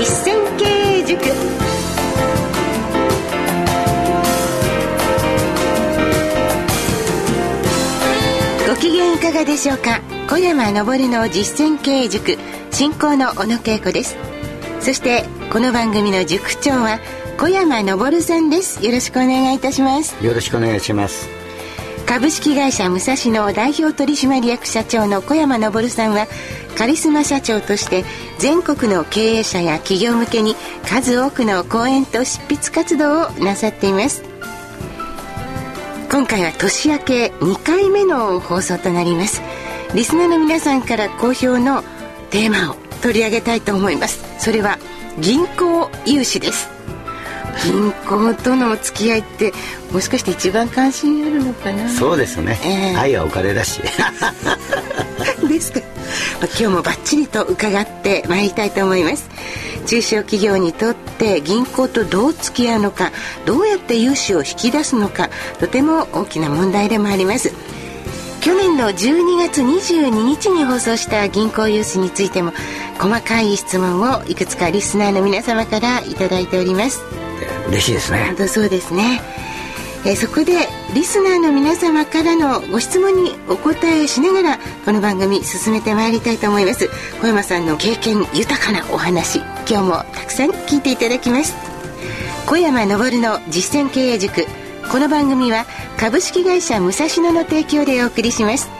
実践経営塾。ご機嫌いかがでしょうか？小山昇の実践経営塾進行の小野恵子です。そしてこの番組の塾長は小山昇さんです。よろしくお願いいたします。よろしくお願いします。株式会社武蔵野代表取締役社長の小山昇さんはカリスマ社長として全国の経営者や企業向けに数多くの講演と執筆活動をなさっています。今回は年明け2回目の放送となります。リスナーの皆さんから好評のテーマを取り上げたいと思います。それは銀行融資です。銀行とのお付き合いってもしかして一番関心あるのかな？そうですね、えー、愛はお金だし。ですか、まあ、今日もバッチリと伺ってまいりたいと思います。中小企業にとって銀行とどう付き合うのかどうやって融資を引き出すのかとても大きな問題でもあります。去年の12月22日に放送した銀行融資についても細かい質問をいくつかリスナーの皆様から頂いております。嬉しいですね。本当そうですね。えー、そこでリスナーの皆様からのご質問にお答えしながらこの番組進めてまいりたいと思います。小山さんの経験豊かなお話今日もたくさん聞いていただきます。小山昇の実践経営塾。この番組は株式会社武蔵野の提供でお送りします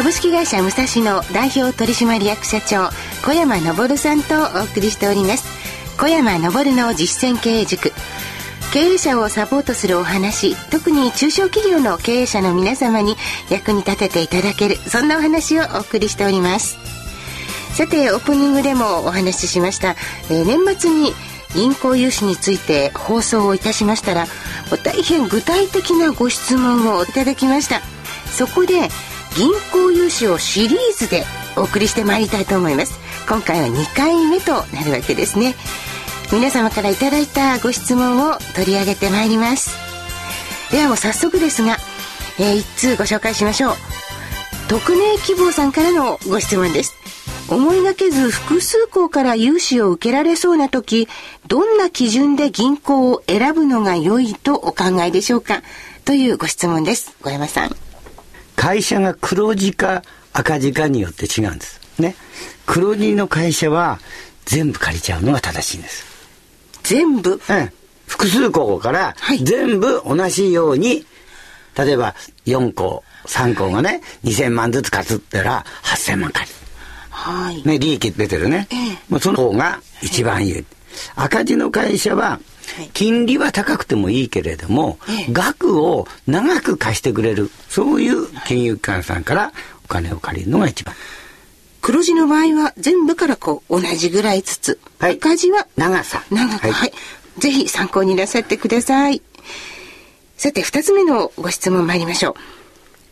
株式会社武蔵野代表取締役社長小山昇さんとお送りしております。小山昇の実践経営塾。経営者をサポートするお話。特に中小企業の経営者の皆様に役に立てていただける。そんなお話をお送りしております。さてオープニングでもお話ししました、えー、年末に銀行融資について放送をいたしましたら大変具体的なご質問をいただきました。そこで銀行融資をシリーズでお送りしてまいりたいと思います。今回は2回目となるわけですね。皆様からいただいたご質問を取り上げてまいります。ではもう早速ですが、えー、1通ご紹介しましょう。匿名希望さんからのご質問です。思いがけず複数校から融資を受けられそうな時、どんな基準で銀行を選ぶのが良いとお考えでしょうか？というご質問です。小山さん。会社が黒字か赤字かによって違うんです。ね。黒字の会社は全部借りちゃうのが正しいんです。全部？うん。複数校から全部同じように、はい、例えば4校、3校がね、2000万ずつ貸すったら8000万借りる。はい、ね、利益出てるね。ええ、まあ、その方が一番いい。赤字の会社は、金利は高くてもいいけれども、額を長く貸してくれる、そういう金融機関さんからお金を借りるのが一番。黒字の場合は全部からこう同じぐらいずつ。はい、赤字は長さ。長さ。はい、はい。ぜひ参考になさってください。さて、二つ目のご質問参りましょう。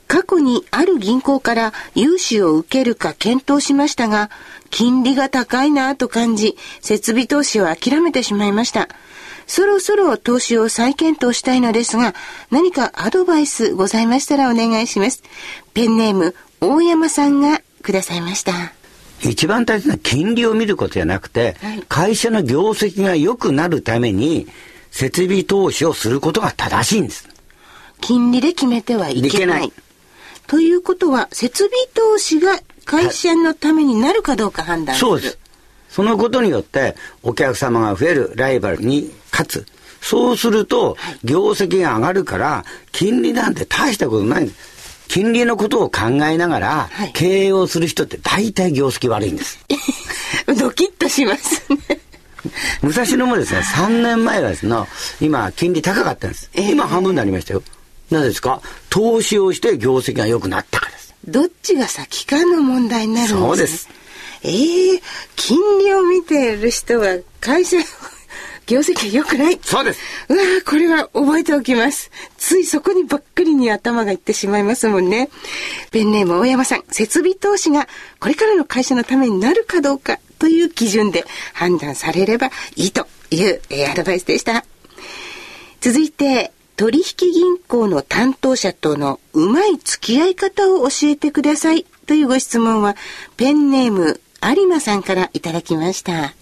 過去にある銀行から融資を受けるか検討しましたが、金利が高いなと感じ、設備投資を諦めてしまいました。そろそろ投資を再検討したいのですが、何かアドバイスございましたらお願いします。ペンネーム、大山さんがくださいました。一番大切な金利を見ることじゃなくて、はい、会社の業績が良くなるために、設備投資をすることが正しいんです。金利で決めてはいけない。ということは、設備投資が会社のためになるかどうか判断する。そうです。そのことによって、お客様が増える、ライバルに勝つ。そうすると、業績が上がるから、金利なんて大したことない金利のことを考えながら、経営をする人って大体業績悪いんです。ドキッとしますね。武蔵野もですね、3年前はですね、今、金利高かったんです。今半分になりましたよ。なぜですか？投資をして業績が良くなったからです。どっちが先かの問題になるんです、ね、そうです。ええー、金利を見ている人は会社を業績良くない？そうです。うわこれは覚えておきます。ついそこにばっかりに頭がいってしまいますもんね。ペンネーム大山さん、設備投資がこれからの会社のためになるかどうかという基準で判断されればいいという、えー、アドバイスでした。続いて、取引銀行の担当者とのうまい付き合い方を教えてくださいというご質問は、ペンネーム有馬さんからいただきました。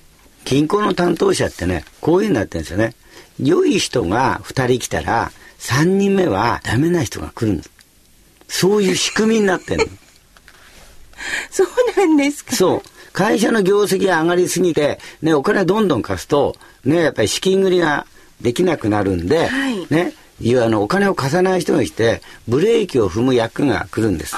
銀行の担当者ってね、こういうになってるんですよね。良い人が2人来たら、3人目はダメな人が来るんです。そういう仕組みになってるの。そうなんですかそう。会社の業績が上がりすぎて、ね、お金どんどん貸すと、ね、やっぱり資金繰りができなくなるんで、はい、ね、いうあのお金を貸さない人がいて、ブレーキを踏む役が来るんです。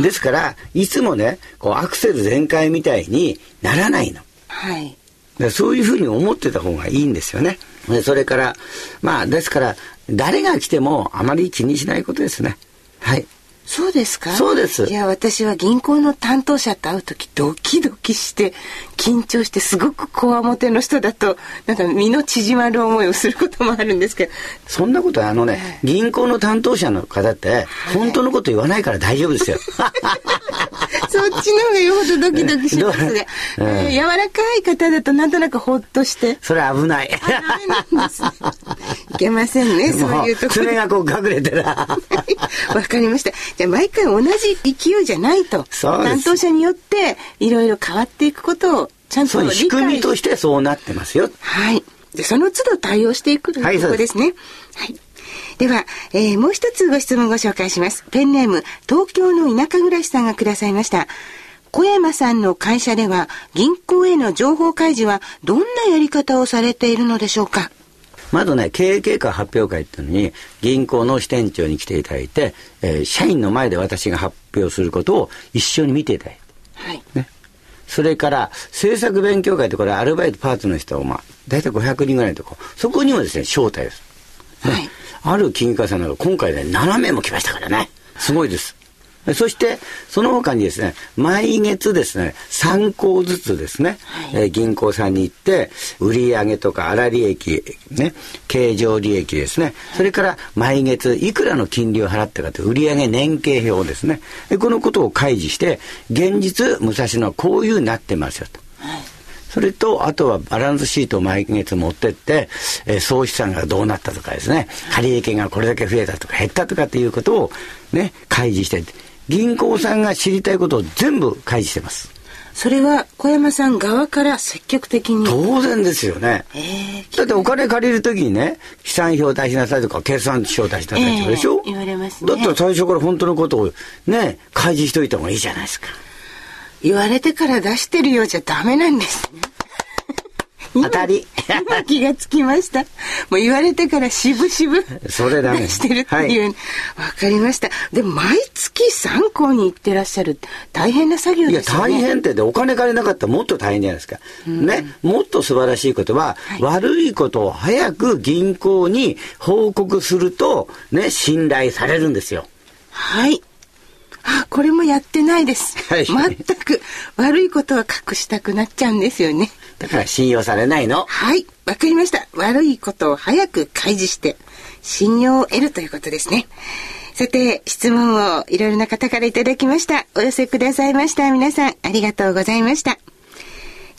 ですから、いつもね、こうアクセル全開みたいにならないの。はい。でそういうふうに思ってた方がいいんですよね。でそれから、まあ、ですから、誰が来てもあまり気にしないことですね。はい。そうですか？そうです。いや、私は銀行の担当者と会う時ドキドキして、緊張して、すごくこわもての人だと、なんか身の縮まる思いをすることもあるんですけど。そんなことは、あのね、銀行の担当者の方って、本当のこと言わないから大丈夫ですよ。そっちの方がよほどドキドキしますね。う？ん、えー、柔らかい方だとなんとなくほっとして。それ危ない。いけませんね、そういうところ。爪がこう隠れてら。わかりました。じゃあ毎回同じ勢いじゃないと。担当者によっていろいろ変わっていくことをちゃんと理解仕組みとしてそうなってますよ。はい。で、その都度対応していくということですね。はい。では、えー、もう一つご質問ご紹介します。ペンネーム、東京の田舎暮らしさんがくださいました。小山さんの会社では、銀行への情報開示はどんなやり方をされているのでしょうか？まずね、経営計画発表会っていうのに、銀行の支店長に来ていただいて、えー、社員の前で私が発表することを一緒に見ていただいて。はい。ね。それから、政策勉強会ってこれアルバイトパーツの人を、まあ、大体500人ぐらいのとこ、そこにもですね、招待です。ね、はい。ある金華さんが今回ね、7名も来ましたからね。すごいです。そして、その他にですね、毎月ですね、3項ずつですね、はい、えー、銀行さんに行って、売上とか粗利益、ね、経常利益ですね、それから毎月いくらの金利を払ったかという売上年計表ですね、このことを開示して、現実、武蔵野はこういうになってますよと。はい。それと、あとはバランスシートを毎月持ってって、えー、総資産がどうなったとかですね、借益がこれだけ増えたとか減ったとかっていうことをね、開示して、銀行さんが知りたいことを全部開示してます。それは小山さん側から積極的に。当然ですよね、えー、だってお金借りるときにね資産表を出しなさいとか計算書を出しなさいってでしょ、えー、言われます、ね、だったら最初から本当のことをね開示しといた方がいいじゃないですか。言われてから出してるようじゃダメなんですね当たり。今気がつきました。もう言われてから渋々それだね。してるっていう。わ、はい、かりました。でも毎月3校に行ってらっしゃる大変な作業ですよね。いや、大変ってでお金借りなかったらもっと大変じゃないですか。ね。もっと素晴らしいことは、はい、悪いことを早く銀行に報告すると、ね、信頼されるんですよ。はい。あ、これもやってないです。はい、全く悪いことは隠したくなっちゃうんですよね。だから信用されないの。はい、わかりました。悪いことを早く開示して、信用を得るということですね。さて、質問をいろいろな方からいただきました。お寄せくださいました。皆さん、ありがとうございました。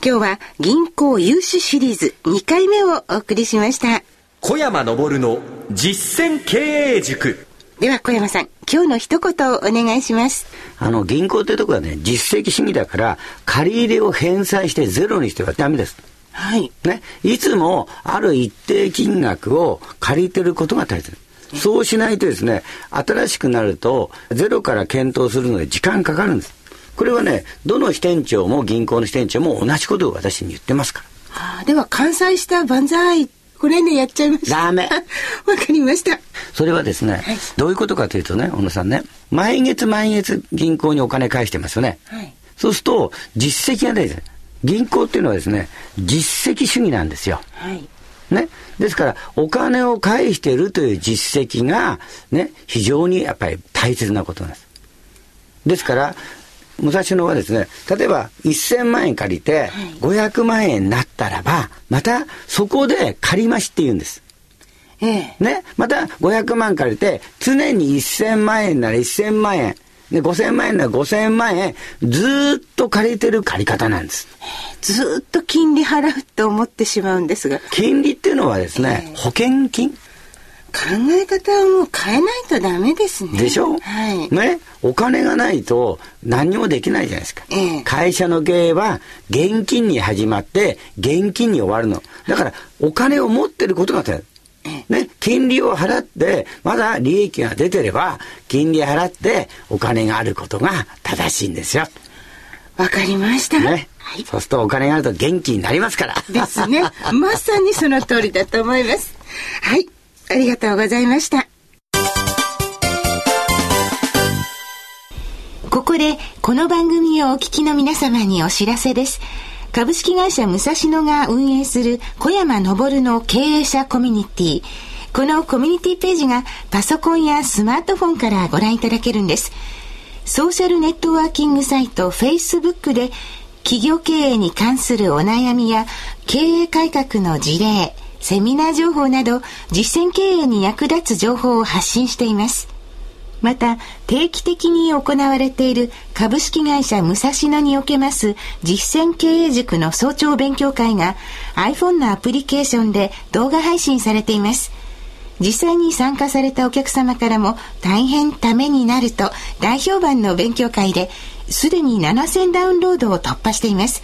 今日は銀行融資シリーズ2回目をお送りしました。小山昇の実践経営塾。では小山さん、今日の一言をお願いします。あの、銀行ってとこはね、実績主義だから、借り入れを返済してゼロにしてはダメです。はい。ね。いつも、ある一定金額を借りてることが大切。そうしないとですね、新しくなると、ゼロから検討するので時間かかるんです。これはね、どの支店長も銀行の支店長も同じことを私に言ってますから。はあ、では、完済した万歳これね、やっちゃいました。ダメ。わかりました。それはですね、はい、どういうことかというとね、小野さんね、毎月毎月銀行にお金返してますよね。はい、そうすると、実績がないです。銀行っていうのはですね、実績主義なんですよ。はい。ね。ですから、お金を返しているという実績が、ね、非常にやっぱり大切なことなんです。ですから、武蔵野はですね、例えば1000万円借りて500万円になったらば、またそこで借り増しって言うんです。ええ、ね。また500万借りて、常に1000万円なら1000万円。で、5000万円なら5000万円、ずっと借りてる借り方なんです。ずっと金利払うと思ってしまうんですが。金利っていうのはですね、保険金？考え方をもう変えないとダメですね。でしょ？はい。ね？お金がないと何にもできないじゃないですか。ええ、会社の経営は現金に始まって現金に終わるの。だからお金を持ってることが大切。ね、金利を払って、まだ利益が出てれば、金利払ってお金があることが正しいんですよ。わかりました。ね。はい、そうするとお金があると元気になりますから。ですね。まさにその通りだと思います。はい。ありがとうございました。ここで、この番組をお聞きの皆様にお知らせです。株式会社武蔵野が運営する小山昇の経営者コミュニティ。このコミュニティページがパソコンやスマートフォンからご覧いただけるんです。ソーシャルネットワーキングサイト Facebook で企業経営に関するお悩みや経営改革の事例、セミナー情報など実践経営に役立つ情報を発信しています。また、定期的に行われている株式会社武蔵野におけます実践経営塾の早朝勉強会が iPhone のアプリケーションで動画配信されています。実際に参加されたお客様からも大変ためになると大評判の勉強会ですでに7000ダウンロードを突破しています。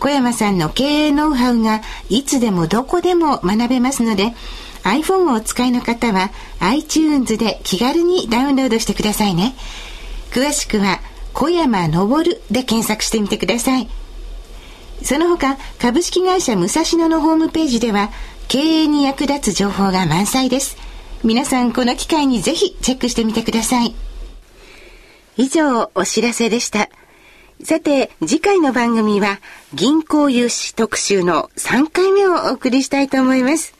小山さんの経営ノウハウがいつでもどこでも学べますので iPhone をお使いの方は iTunes で気軽にダウンロードしてくださいね。詳しくは小山昇で検索してみてください。その他、株式会社武蔵野のホームページでは経営に役立つ情報が満載です。皆さんこの機会にぜひチェックしてみてください。以上、お知らせでした。さて、次回の番組は銀行融資特集の3回目をお送りしたいと思います。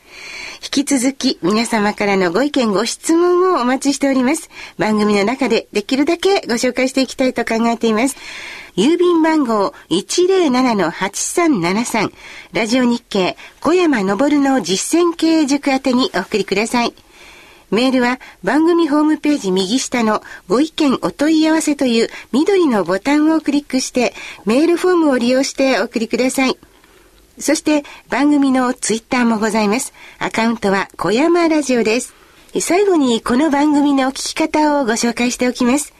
引き続き皆様からのご意見ご質問をお待ちしております。番組の中でできるだけご紹介していきたいと考えています。郵便番号107-8373ラジオ日経小山昇の実践経営塾宛てにお送りください。メールは番組ホームページ右下のご意見お問い合わせという緑のボタンをクリックしてメールフォームを利用してお送りください。そして番組のツイッターもございます。アカウントは小山ラジオです。最後にこの番組の聞き方をご紹介しておきます。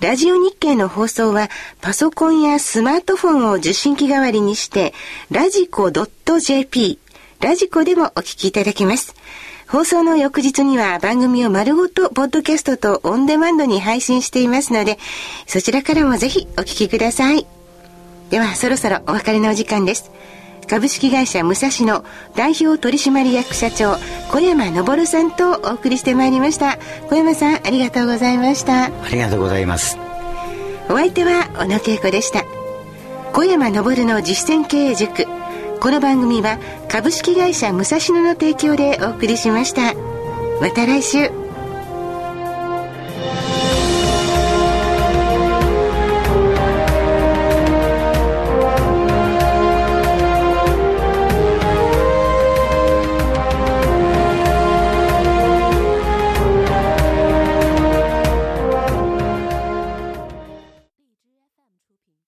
ラジオ日経の放送はパソコンやスマートフォンを受信機代わりにして、ラジコ .jp、ラジコでもお聞きいただけます。放送の翌日には番組を丸ごとポッドキャストとオンデマンドに配信していますので、そちらからもぜひお聞きください。ではそろそろお別れのお時間です。株式会社武蔵野代表取締役社長小山昇さんとお送りしてまいりました。小山さんありがとうございました。ありがとうございます。お相手は小野恵子でした。小山昇の実践経営塾。この番組は株式会社武蔵野の提供でお送りしました。また来週